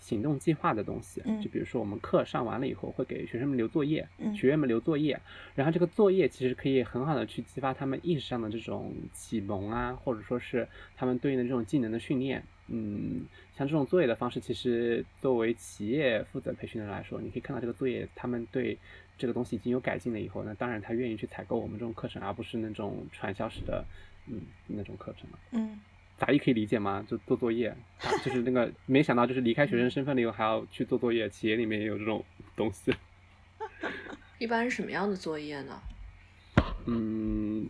行动计划的东西，嗯就比如说我们课上完了以后会给学生们留作业，嗯学员们留作业，然后这个作业其实可以很好的去激发他们意识上的这种启蒙啊，或者说是他们对应的这种技能的训练。嗯，像这种作业的方式，其实作为企业负责培训的人来说，你可以看到这个作业，他们对这个东西已经有改进了以后，那当然他愿意去采购我们这种课程，而不是那种传销式的，嗯，那种课程了。嗯杂役可以理解吗？就做作业，啊就是那个没想到，就是离开学生身份了以后还要去做作业，企业里面也有这种东西。<laughs> 一般是什么样的作业呢？嗯，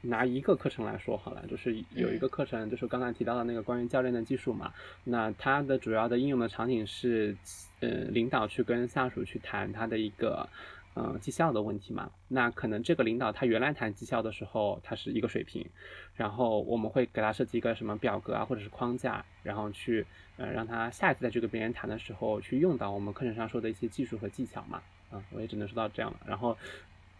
拿一个课程来说好了，就是有一嗯个课程，就是刚才提到的那个关于教练的技术嘛。那它的主要的应用的场景是，呃，领导去跟下属去谈他的一个。嗯，绩效的问题嘛，那可能这个领导他原来谈绩效的时候，他是一个水平，然后我们会给他设计一个什么表格啊，或者是框架，然后去呃让他下一次再去跟别人谈的时候，去用到我们课程上说的一些技术和技巧嘛。啊，我也只能说到这样了。然后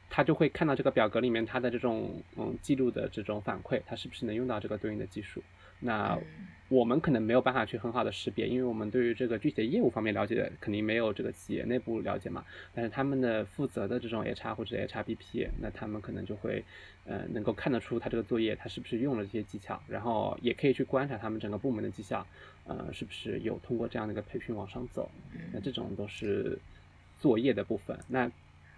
他就会看到这个表格里面他的这种嗯记录的这种反馈，他是不是能用到这个对应的技术？那我们可能没有办法去很好的识别，因为我们对于这个具体的业务方面了解肯定没有这个企业内部了解嘛。但是他们的负责的这种 HR 或者 HRBP，那他们可能就会呃能够看得出他这个作业他是不是用了这些技巧，然后也可以去观察他们整个部门的绩效，呃是不是有通过这样的一个培训往上走。那这种都是作业的部分。那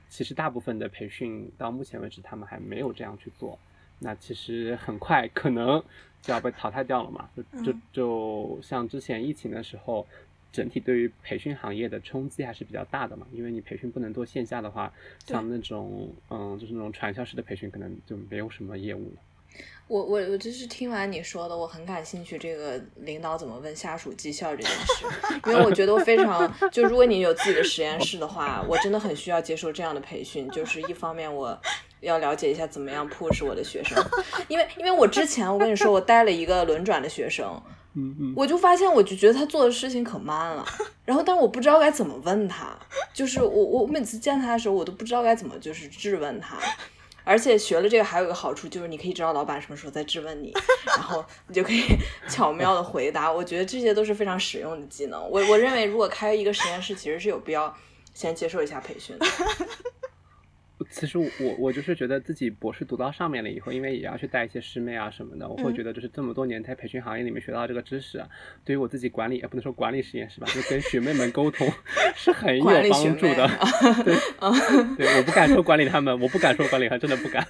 其实大部分的培训到目前为止，他们还没有这样去做。那其实很快可能就要被淘汰掉了嘛。就就嗯就像之前疫情的时候，整体对于培训行业的冲击还是比较大的嘛。因为你培训不能做线下的话，像那种嗯，就是那种传销式的培训，可能就没有什么业务了。我我我就是听完你说的，我很感兴趣这个领导怎么问下属绩效这件事，因为我觉得我非常就如果你有自己的实验室的话，我真的很需要接受这样的培训。就是一方面我要了解一下怎么样 push 我的学生，因为因为我之前我跟你说我带了一个轮转的学生，嗯嗯，我就发现我就觉得他做的事情可慢了，然后但我不知道该怎么问他，就是我我每次见他的时候，我都不知道该怎么就是质问他。而且学了这个还有一个好处，就是你可以知道老板什么时候在质问你，<laughs> 然后你就可以 <laughs> 巧妙的回答。我觉得这些都是非常实用的技能。我我认为，如果开一个实验室，其实是有必要先接受一下培训的。<laughs> 其实我我就是觉得自己博士读到上面了以后，因为也要去带一些师妹啊什么的，我会嗯觉得就是这么多年在培训行业里面学到这个知识啊，对于我自己管理，也不能说管理实验室吧，就跟学妹们沟通 <laughs> 是很有帮助的。对，<laughs> 对，我不敢说管理他们，我不敢说管理他们，真的不敢。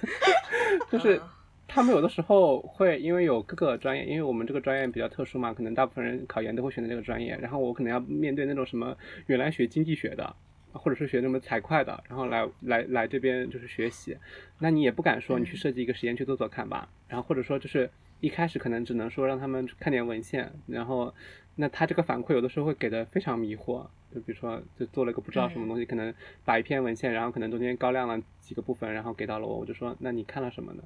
就是嗯他们有的时候会因为有各个专业，因为我们这个专业比较特殊嘛，可能大部分人考研都会选择这个专业，然后我可能要面对那种什么原来学经济学的。或者是学什么财会的，然后来来来这边就是学习，那你也不敢说你去设计一个实验去做做看吧，然后或者说就是一开始可能只能说让他们看点文献，然后那他这个反馈有的时候会给的非常迷惑，就比如说就做了个不知道什么东西，可能把一篇文献，然后可能中间高亮了几个部分，然后给到了我，我就说那你看了什么呢？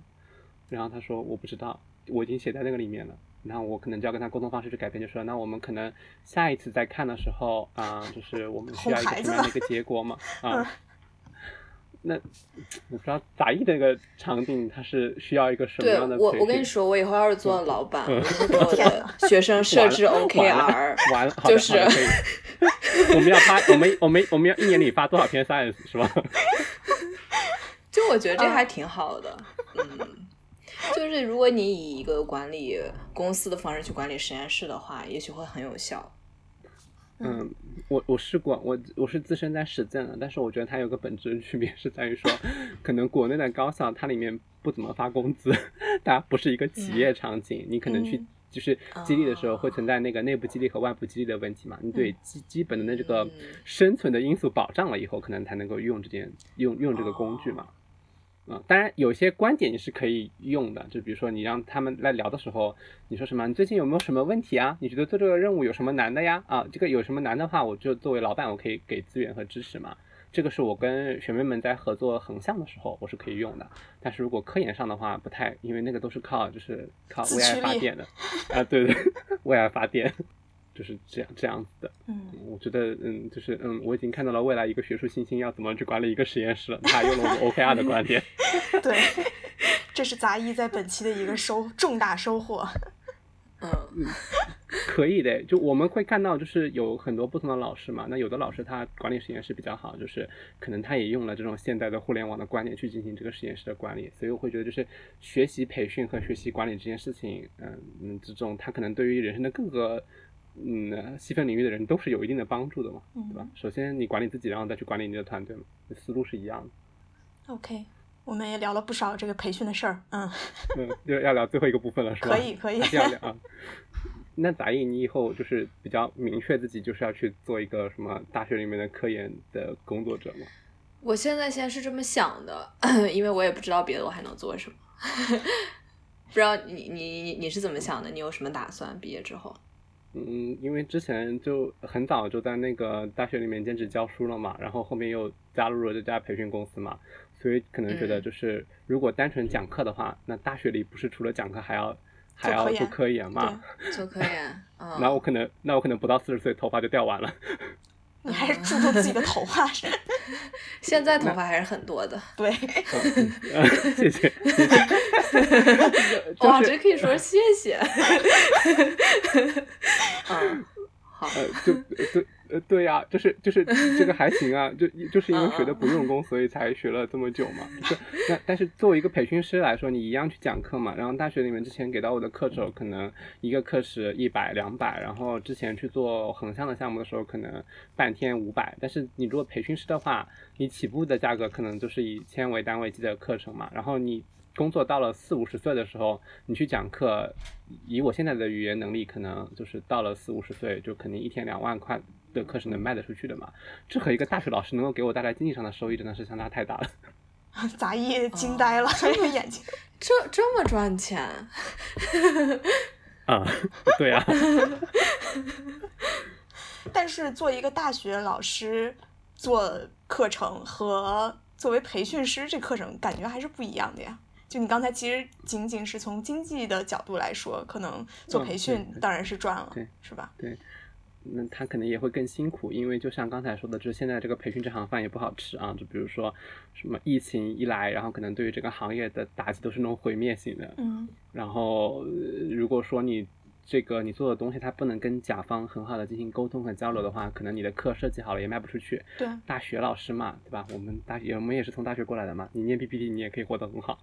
然后他说我不知道，我已经写在那个里面了。然后我可能就要跟他沟通方式去改变，就说那我们可能下一次再看的时候啊、就是我们需要一个什么样的一个结果嘛啊。那我不知道杂艺的那个场景，它是需要一个什么样的我，我跟你说，我以后要是做老板，嗯我给我的 <laughs> 学生设置 OKR，完了，<laughs> 好的就是。<laughs> 我们要发，我们我们我们要一年里发多少篇 science 是吧？就我觉得这还挺好的，嗯，<laughs> 就是如果你以一个管理公司的方式去管理实验室的话，也许会很有效。嗯，我我试过，我我是自身在实践的，但是我觉得它有个本质区别是在于说，可能国内的高校它里面不怎么发工资，它不是一个企业场景，你可能去嗯就是激励的时候哦会存在那个内部激励和外部激励的问题嘛，你对基基本的那这个嗯生存的因素保障了以后，可能才能够用这件用用这个工具嘛。嗯，当然有些观点你是可以用的，就比如说你让他们来聊的时候，你说什么？你最近有没有什么问题啊？你觉得做这个任务有什么难的呀？啊，这个有什么难的话，我就作为老板，我可以给资源和支持嘛。这个是我跟学妹们在合作横向的时候，我是可以用的。但是如果科研上的话，不太，因为那个都是靠就是靠为爱发电的，啊，对对，<laughs> 为爱发电。就是这样这样子的，嗯，我觉得，嗯，就是嗯，我已经看到了未来一个学术新星要怎么去管理一个实验室了。他用了我们 OKR 的观点，<laughs> 对，<laughs> 这是杂艺在本期的一个收重大收获。嗯，<laughs> 可以的，就我们会看到，就是有很多不同的老师嘛。那有的老师他管理实验室比较好，就是可能他也用了这种现代的互联网的观点去进行这个实验室的管理。所以我会觉得，就是学习培训和学习管理这件事情，嗯嗯，这种他可能对于人生的各个。嗯，细分领域的人都是有一定的帮助的嘛，对吧？首先你管理自己，然后再去管理你的团队嘛，思路是一样的。OK，我们也聊了不少这个培训的事儿，嗯。嗯，要要聊最后一个部分了，是吧？可以，可以。要聊啊。<laughs> 那杂艺，你以后就是比较明确自己就是要去做一个什么大学里面的科研的工作者吗？我现在先是这么想的，<coughs> 因为我也不知道别的我还能做什么。<laughs> 不知道你你你你是怎么想的？你有什么打算？毕业之后？嗯，因为之前就很早就在那个大学里面兼职教书了嘛，然后后面又加入了这家培训公司嘛，所以可能觉得就是如果单纯讲课的话，那大学里不是除了讲课还要还要做科研嘛？做科研。<laughs> 那我可能那我可能不到四十岁头发就掉完了。你还是注重自己的头发是？<laughs> 现在头发还是很多的。对。谢谢。哇，这可以说谢谢。<laughs> 嗯，好。呃，就对。呃，对呀，就是就是 <laughs> 这个还行啊，就就是因为学的不用功，所以才学了这么久嘛。就那但是作为一个培训师来说，你一样去讲课嘛。然后大学里面之前给到我的课程，可能一个课时一百两百，然后之前去做横向的项目的时候，可能半天五百。但是你如果培训师的话，你起步的价格可能就是以千为单位计的课程嘛。然后你。工作到了四五十岁的时候，你去讲课，以我现在的语言能力，可能就是到了四五十岁，就肯定一天两万块的课是能卖得出去的嘛。这和一个大学老师能够给我带来经济上的收益，真的是相差太大了。<laughs> 杂役惊呆了，<laughs> 眼睛，这这么赚钱？啊，对啊。<laughs> 但是做一个大学老师做课程和作为培训师这课程感觉还是不一样的呀。就你刚才其实仅仅是从经济的角度来说，可能做培训当然是赚了，是吧？对，那他可能也会更辛苦，因为就像刚才说的，就是现在这个培训这行饭也不好吃啊。就比如说什么疫情一来，然后可能对于这个行业的打击都是那种毁灭性的。嗯。然后如果说你这个你做的东西它不能跟甲方很好的进行沟通和交流的话，可能你的课设计好了也卖不出去。对。大学老师嘛，对吧？我们大学我们也是从大学过来的嘛，你念 PPT 你也可以活得很好。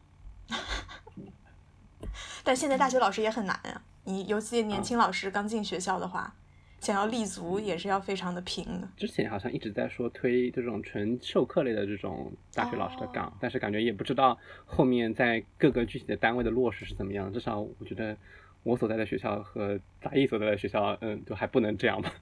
<laughs> 但现在大学老师也很难啊，你尤其年轻老师刚进学校的话，想要立足也是要非常的拼的。之前好像一直在说推这种纯授课类的这种大学老师的岗，但是感觉也不知道后面在各个具体的单位的落实是怎么样。至少我觉得我所在的学校和杂艺所在的学校，嗯，都还不能这样吧。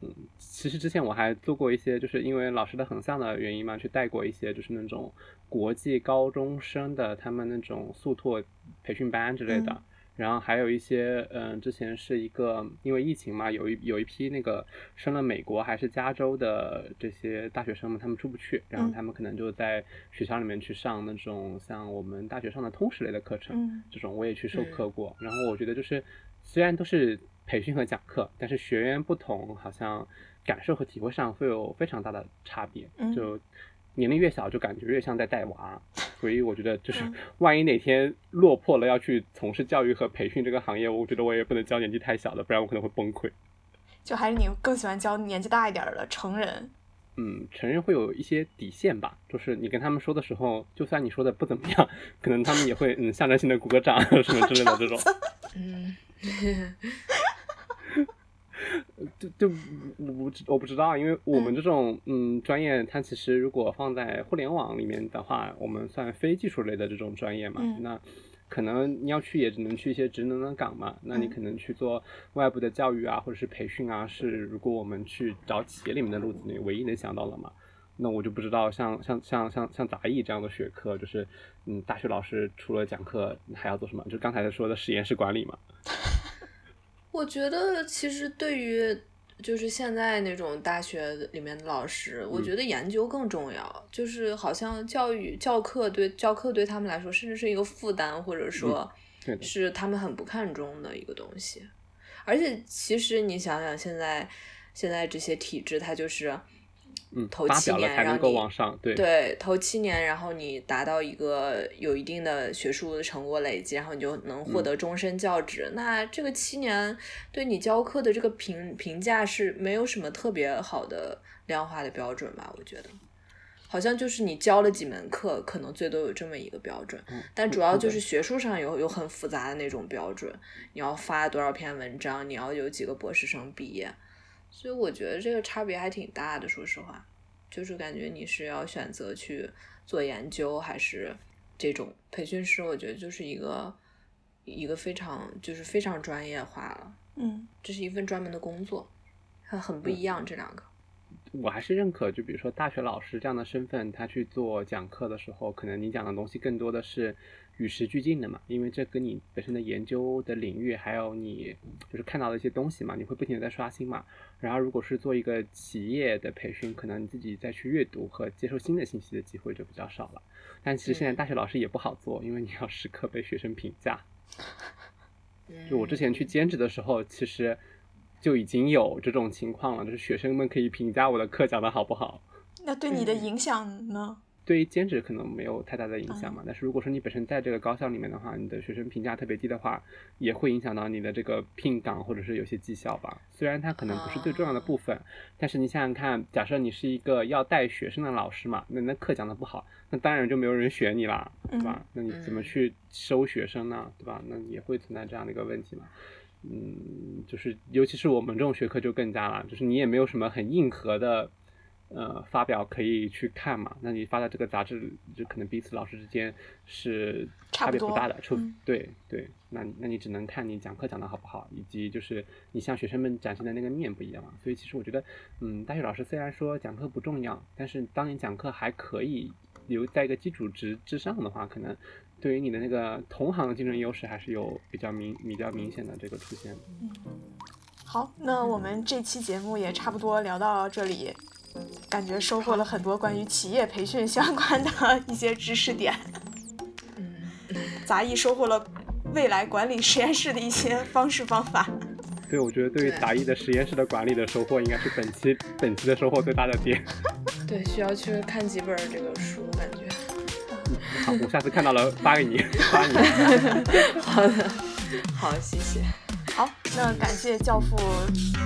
嗯，其实之前我还做过一些，就是因为老师的横向的原因嘛，去带过一些就是那种国际高中生的他们那种速拓培训班之类的。然后还有一些，嗯，之前是一个因为疫情嘛，有一有一批那个升了美国还是加州的这些大学生们，他们出不去，然后他们可能就在学校里面去上那种像我们大学上的通识类的课程，这种我也去授课过。然后我觉得就是虽然都是。培训和讲课，但是学员不同，好像感受和体会上会有非常大的差别。就年龄越小，就感觉越像在带娃。所以我觉得，就是万一哪天落魄了要去从事教育和培训这个行业，我觉得我也不能教年纪太小的，不然我可能会崩溃。就还是你更喜欢教年纪大一点的成人？嗯，成人会有一些底线吧，就是你跟他们说的时候，就算你说的不怎么样，可能他们也会嗯象征性的鼓个掌什么之类的这种。<laughs> 嗯。就就我不我不知道，因为我们这种嗯专业，它其实如果放在互联网里面的话，我们算非技术类的这种专业嘛，那可能你要去也只能去一些职能的岗嘛，那你可能去做外部的教育啊，或者是培训啊，是如果我们去找企业里面的路子，你唯一能想到的嘛。那我就不知道像像像像像杂艺这样的学科，就是嗯，大学老师除了讲课还要做什么？就刚才说的实验室管理嘛。<laughs> 我觉得其实对于就是现在那种大学里面的老师，我觉得研究更重要。就是好像教育教课对教课对他们来说，甚至是一个负担，或者说是他们很不看重的一个东西。而且其实你想想，现在现在这些体制，它就是。嗯，头七年才能够往上，对对，头七年，然后你达到一个有一定的学术的成果累积，然后你就能获得终身教职。那这个七年对你教课的这个评评价是没有什么特别好的量化的标准吧？我觉得，好像就是你教了几门课，可能最多有这么一个标准，但主要就是学术上有有很复杂的那种标准，你要发多少篇文章，你要有几个博士生毕业。所以我觉得这个差别还挺大的，说实话，就是感觉你是要选择去做研究，还是这种培训师，我觉得就是一个一个非常就是非常专业化了，嗯，这是一份专门的工作，它很不一样这两个。我还是认可，就比如说大学老师这样的身份，他去做讲课的时候，可能你讲的东西更多的是。与时俱进的嘛，因为这跟你本身的研究的领域，还有你就是看到的一些东西嘛，你会不停的在刷新嘛。然后如果是做一个企业的培训，可能你自己再去阅读和接受新的信息的机会就比较少了。但其实现在大学老师也不好做，因为你要时刻被学生评价。就我之前去兼职的时候，其实就已经有这种情况了，就是学生们可以评价我的课讲的好不好。那对你的影响呢？对于兼职可能没有太大的影响嘛，但是如果说你本身在这个高校里面的话，你的学生评价特别低的话，也会影响到你的这个聘岗或者是有些绩效吧。虽然它可能不是最重要的部分，但是你想想看，假设你是一个要带学生的老师嘛，那那课讲的不好，那当然就没有人选你啦，对吧？那你怎么去收学生呢？对吧？那也会存在这样的一个问题嘛。嗯，就是尤其是我们这种学科就更加了，就是你也没有什么很硬核的。呃，发表可以去看嘛？那你发的这个杂志，就可能彼此老师之间是差别不大的，出对对，那那你只能看你讲课讲的好不好，以及就是你向学生们展现的那个面不一样嘛。所以其实我觉得，嗯，大学老师虽然说讲课不重要，但是当你讲课还可以留在一个基础值之上的话，可能对于你的那个同行的竞争优势还是有比较明比较明显的这个出现。嗯，好，那我们这期节目也差不多聊到这里。感觉收获了很多关于企业培训相关的 <laughs> 一些知识点。嗯，<laughs> 杂艺收获了未来管理实验室的一些方式方法。对，我觉得对于杂艺的实验室的管理的收获，应该是本期本期的收获最大的点。<laughs> 对，需要去看几本这个书，感觉。好，我下次看到了发给你，发你。好的，好，谢谢。好，那感谢教父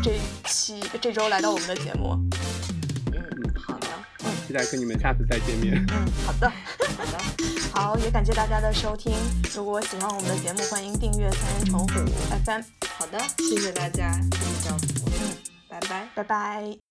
这期这周来到我们的节目。期待跟你们下次再见面。嗯，好的，好的，好，也感谢大家的收听。如果喜欢我们的节目，欢迎订阅三人成虎 FM。好的，谢谢大家，谢谢教父。嗯，拜拜，拜拜。